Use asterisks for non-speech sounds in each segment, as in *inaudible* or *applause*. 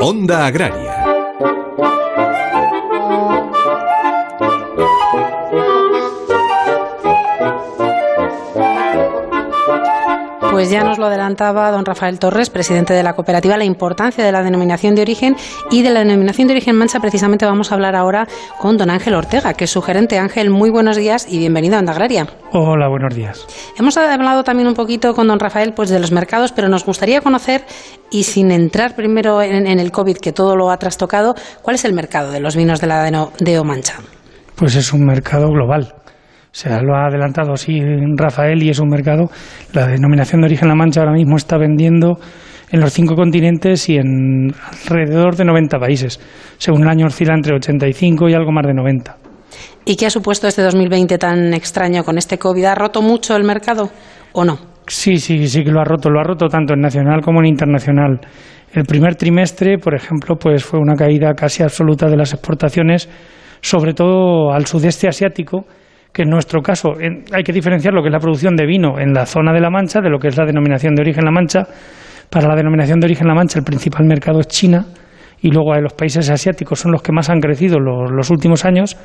Onda Agraria. Pues ya nos lo adelantaba don Rafael Torres, presidente de la cooperativa, la importancia de la denominación de origen y de la denominación de origen mancha. Precisamente vamos a hablar ahora con don Ángel Ortega, que es su gerente. Ángel, muy buenos días y bienvenido a Onda Agraria. Hola, buenos días. Hemos hablado también un poquito con don Rafael pues, de los mercados, pero nos gustaría conocer, y sin entrar primero en, el COVID, que todo lo ha trastocado, ¿cuál es el mercado de los vinos de la de Mancha? Pues es un mercado global se lo ha adelantado así Rafael y es un mercado. La denominación de origen La Mancha ahora mismo está vendiendo en los cinco continentes y en alrededor de 90 países. Según el año oscila entre 85 y algo más de 90. ¿Y qué ha supuesto este 2020 tan extraño con este COVID? ¿Ha roto mucho el mercado o no? Sí, sí, sí que lo ha roto. Lo ha roto tanto en nacional como en internacional. El primer trimestre, por ejemplo, pues fue una caída casi absoluta de las exportaciones, sobre todo al sudeste asiático, que en nuestro caso hay que diferenciar lo que es la producción de vino en la zona de La Mancha de lo que es la denominación de origen La Mancha. Para la denominación de origen La Mancha el principal mercado es China y luego los países asiáticos son los que más han crecido los, los últimos años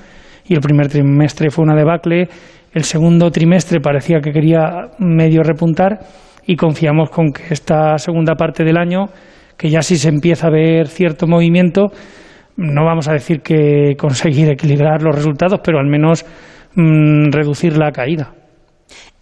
y el primer trimestre fue una debacle, el segundo trimestre parecía que quería medio repuntar y confiamos con que esta segunda parte del año, que ya sí se empieza a ver cierto movimiento, no vamos a decir que conseguir equilibrar los resultados, pero al menos Mm, reducir la caída.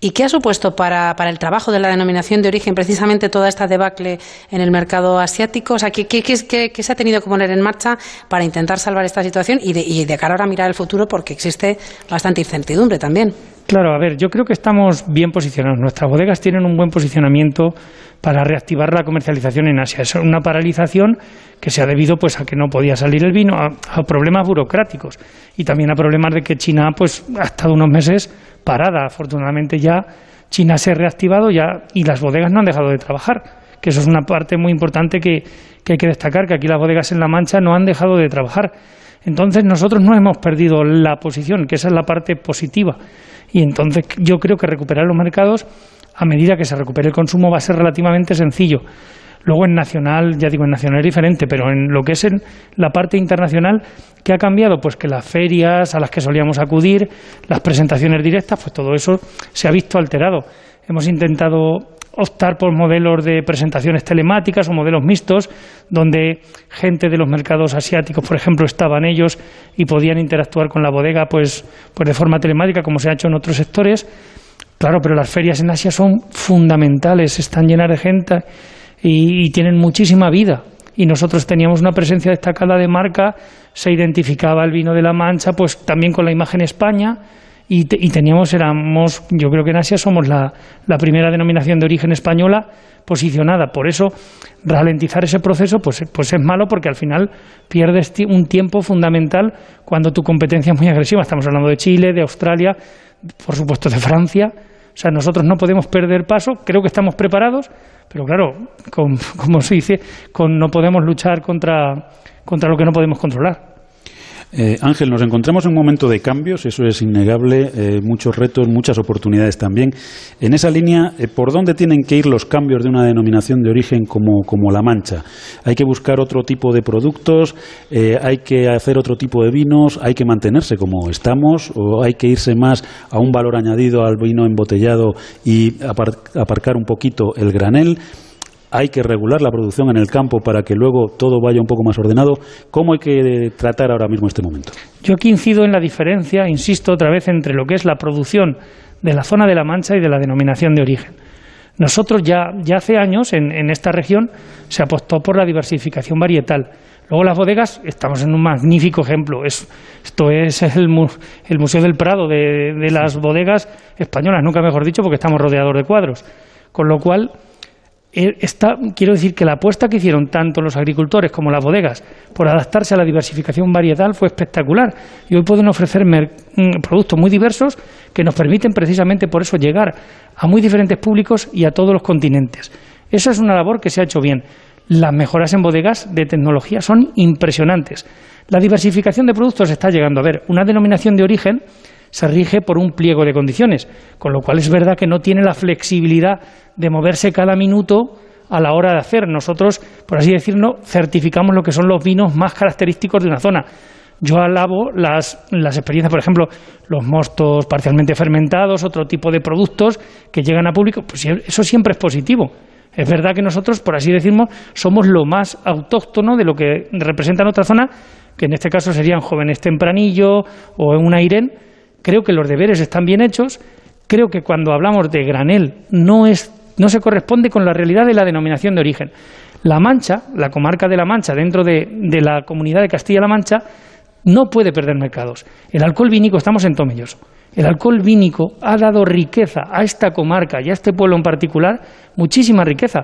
¿Y qué ha supuesto para, para, el trabajo de la denominación de origen precisamente toda esta debacle en el mercado asiático? O sea, ¿qué, qué, qué, se ha tenido que poner en marcha para intentar salvar esta situación y de, y de cara ahora a mirar el futuro porque existe bastante incertidumbre también? Claro, a ver, yo creo que estamos bien posicionados. Nuestras bodegas tienen un buen posicionamiento para reactivar la comercialización en Asia. Es una paralización que se ha debido pues a que no podía salir el vino, a, problemas burocráticos y también a problemas de que China pues ha estado unos meses parada. Afortunadamente ya China se ha reactivado ya y las bodegas no han dejado de trabajar, que eso es una parte muy importante que, que hay que destacar, que aquí las bodegas en La Mancha no han dejado de trabajar. Entonces nosotros no hemos perdido la posición, que esa es la parte positiva. Y entonces yo creo que recuperar los mercados a medida que se recupere el consumo va a ser relativamente sencillo. Luego en nacional, ya digo, en nacional es diferente, pero en lo que es en la parte internacional, ¿qué ha cambiado? Pues que las ferias a las que solíamos acudir, las presentaciones directas, pues todo eso se ha visto alterado. Hemos intentado optar por modelos de presentaciones telemáticas o modelos mixtos, donde gente de los mercados asiáticos, por ejemplo, estaban ellos y podían interactuar con la bodega pues, pues de forma telemática, como se ha hecho en otros sectores. Claro, pero las ferias en Asia son fundamentales, están llenas de gente y, tienen muchísima vida y nosotros teníamos una presencia destacada de marca, se identificaba el vino de la Mancha, pues también con la imagen España y, teníamos, éramos, yo creo que en Asia somos la, primera denominación de origen española posicionada. Por eso, ralentizar ese proceso pues, pues es malo porque al final pierdes un tiempo fundamental cuando tu competencia es muy agresiva. Estamos hablando de Chile, de Australia, por supuesto de Francia. O sea, nosotros no podemos perder paso, creo que estamos preparados, pero claro, *laughs* como se dice, con, no podemos luchar contra lo que no podemos controlar. Eh, Ángel, nos encontramos en un momento de cambios, eso es innegable, eh, muchos retos, muchas oportunidades también. En esa línea, eh, ¿por dónde tienen que ir los cambios de una denominación de origen como, como La Mancha? ¿Hay que buscar otro tipo de productos? ¿Hay que hacer otro tipo de vinos? ¿Hay que mantenerse como estamos? ¿O hay que irse más a un valor añadido al vino embotellado y aparcar un poquito el granel? Hay que regular la producción en el campo para que luego todo vaya un poco más ordenado. ¿Cómo hay que tratar ahora mismo este momento? Yo aquí incido en la diferencia, insisto otra vez, entre lo que es la producción de la zona de la Mancha y de la denominación de origen. Nosotros ya, ya hace años en, esta región se apostó por la diversificación varietal. Luego las bodegas, estamos en un magnífico ejemplo. esto es el, Museo del Prado de, de las bodegas españolas, nunca mejor dicho, porque estamos rodeados de cuadros. Con lo cual, eh, quiero decir que la apuesta que hicieron tanto los agricultores como las bodegas por adaptarse a la diversificación varietal fue espectacular y hoy pueden ofrecer mm, productos muy diversos que nos permiten precisamente por eso llegar a muy diferentes públicos y a todos los continentes. Esa es una labor que se ha hecho bien. Las mejoras en bodegas de tecnología son impresionantes. La diversificación de productos está llegando. A ver, una denominación de origen se rige por un pliego de condiciones, con lo cual es verdad que no tiene la flexibilidad de moverse cada minuto a la hora de hacer. Nosotros, por así decirlo, certificamos lo que son los vinos más característicos de una zona. Yo alabo las, las experiencias, por ejemplo, los mostos parcialmente fermentados, otro tipo de productos que llegan a público, pues eso siempre es positivo. Es verdad que nosotros, por así decirlo, somos lo más autóctono de lo que representa en otra zona, que en este caso serían jóvenes tempranillo o en un airén. Creo que los deberes están bien hechos. Creo que cuando hablamos de granel no, es, no se corresponde con la realidad de la denominación de origen. La Mancha, la comarca de La Mancha, dentro de, la comunidad de Castilla-La Mancha, no puede perder mercados. El alcohol vínico, estamos en Tomelloso. El alcohol vínico ha dado riqueza a esta comarca y a este pueblo en particular, muchísima riqueza.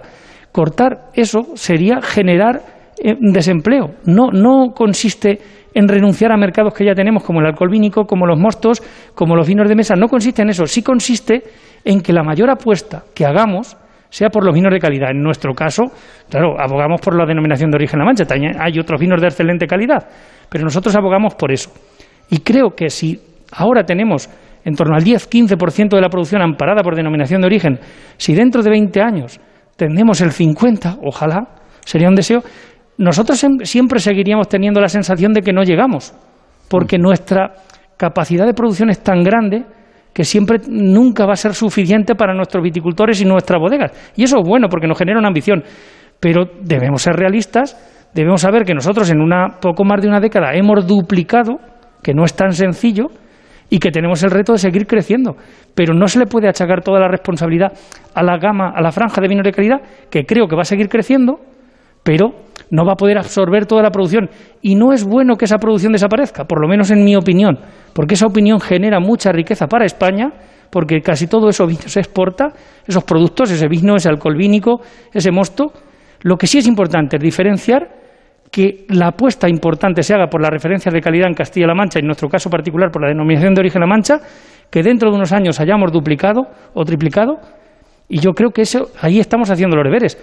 Cortar eso sería generar eh, desempleo. No, consiste en renunciar a mercados que ya tenemos, como el alcohol vínico, como los mostos, como los vinos de mesa. No consiste en eso. Sí consiste en que la mayor apuesta que hagamos sea por los vinos de calidad. En nuestro caso, claro, abogamos por la denominación de origen La Mancha. Hay otros vinos de excelente calidad pero nosotros abogamos por eso. Y creo que si ahora tenemos en torno al 10-15% de la producción amparada por denominación de origen, si dentro de 20 años tenemos el 50%, ojalá, sería un deseo, nosotros siempre seguiríamos teniendo la sensación de que no llegamos, porque mm. nuestra capacidad de producción es tan grande que siempre nunca va a ser suficiente para nuestros viticultores y nuestras bodegas. Y eso es bueno porque nos genera una ambición, pero debemos ser realistas debemos saber que nosotros en una poco más de una década hemos duplicado, que no es tan sencillo, y que tenemos el reto de seguir creciendo. Pero no se le puede achacar toda la responsabilidad a la gama, a la franja de vinos de calidad, que creo que va a seguir creciendo, pero no va a poder absorber toda la producción. Y no es bueno que esa producción desaparezca, por lo menos en mi opinión, porque esa opinión genera mucha riqueza para España, porque casi todo eso se exporta, esos productos, ese vino, ese alcohol vínico, ese mosto. Lo que sí es importante es diferenciar que la apuesta importante se haga por las referencias de calidad en Castilla-La Mancha, y en nuestro caso particular por la denominación de origen La Mancha, que dentro de unos años hayamos duplicado o triplicado, y yo creo que eso, ahí estamos haciendo los deberes.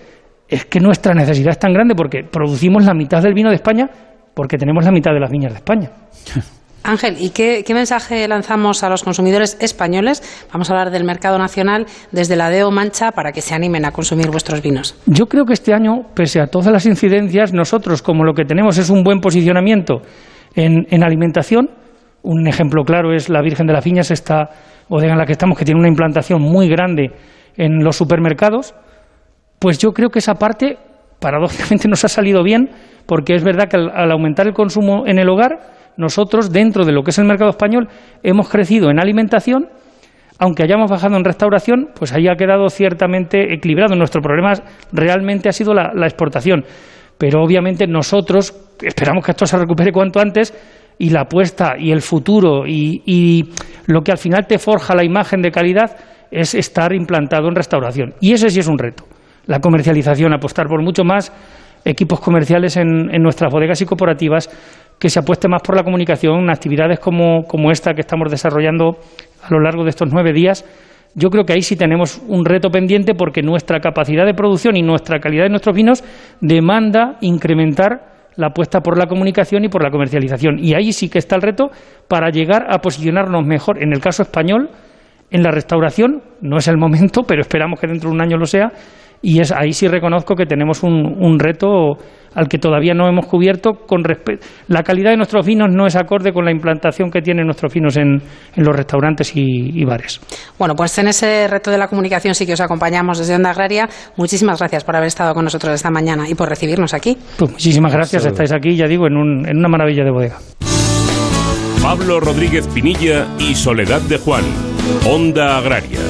Es que nuestra necesidad es tan grande porque producimos la mitad del vino de España, porque tenemos la mitad de las viñas de España. *laughs* Ángel, ¿y qué, mensaje lanzamos a los consumidores españoles? Vamos a hablar del mercado nacional desde la DEO Mancha para que se animen a consumir vuestros vinos. Yo creo que este año, pese a todas las incidencias, nosotros, como lo que tenemos es un buen posicionamiento en, alimentación, un ejemplo claro es la Virgen de las Viñas, esta bodega en la que estamos, que tiene una implantación muy grande en los supermercados, pues yo creo que esa parte, paradójicamente, *laughs* nos ha salido bien, porque es verdad que al aumentar el consumo en el hogar, nosotros, dentro de lo que es el mercado español, hemos crecido en alimentación, aunque hayamos bajado en restauración, pues ahí ha quedado ciertamente equilibrado. Nuestro problema realmente ha sido la, exportación. Pero obviamente nosotros esperamos que esto se recupere cuanto antes y la apuesta y el futuro y, lo que al final te forja la imagen de calidad es estar implantado en restauración. Y ese sí es un reto. La comercialización, apostar por mucho más equipos comerciales en, nuestras bodegas y cooperativas, que se apueste más por la comunicación, actividades como, como esta que estamos desarrollando a lo largo de estos nueve días. Yo creo que ahí sí tenemos un reto pendiente porque nuestra capacidad de producción y nuestra calidad de nuestros vinos demanda incrementar la apuesta por la comunicación y por la comercialización. Y ahí sí que está el reto para llegar a posicionarnos mejor, en el caso español, en la restauración. No es el momento, pero esperamos que dentro de un año lo sea y es, ahí sí reconozco que tenemos un, un reto al que todavía no hemos cubierto con la calidad de nuestros vinos no es acorde con la implantación que tienen nuestros vinos en, en los restaurantes y, bares. Bueno, pues en ese reto de la comunicación sí que os acompañamos desde Onda Agraria. Muchísimas gracias por haber estado con nosotros esta mañana y por recibirnos aquí. Pues muchísimas gracias, estáis aquí, ya digo, en, un, en una maravilla de bodega. Pablo Rodríguez Pinilla y Soledad de Juan, Onda Agraria.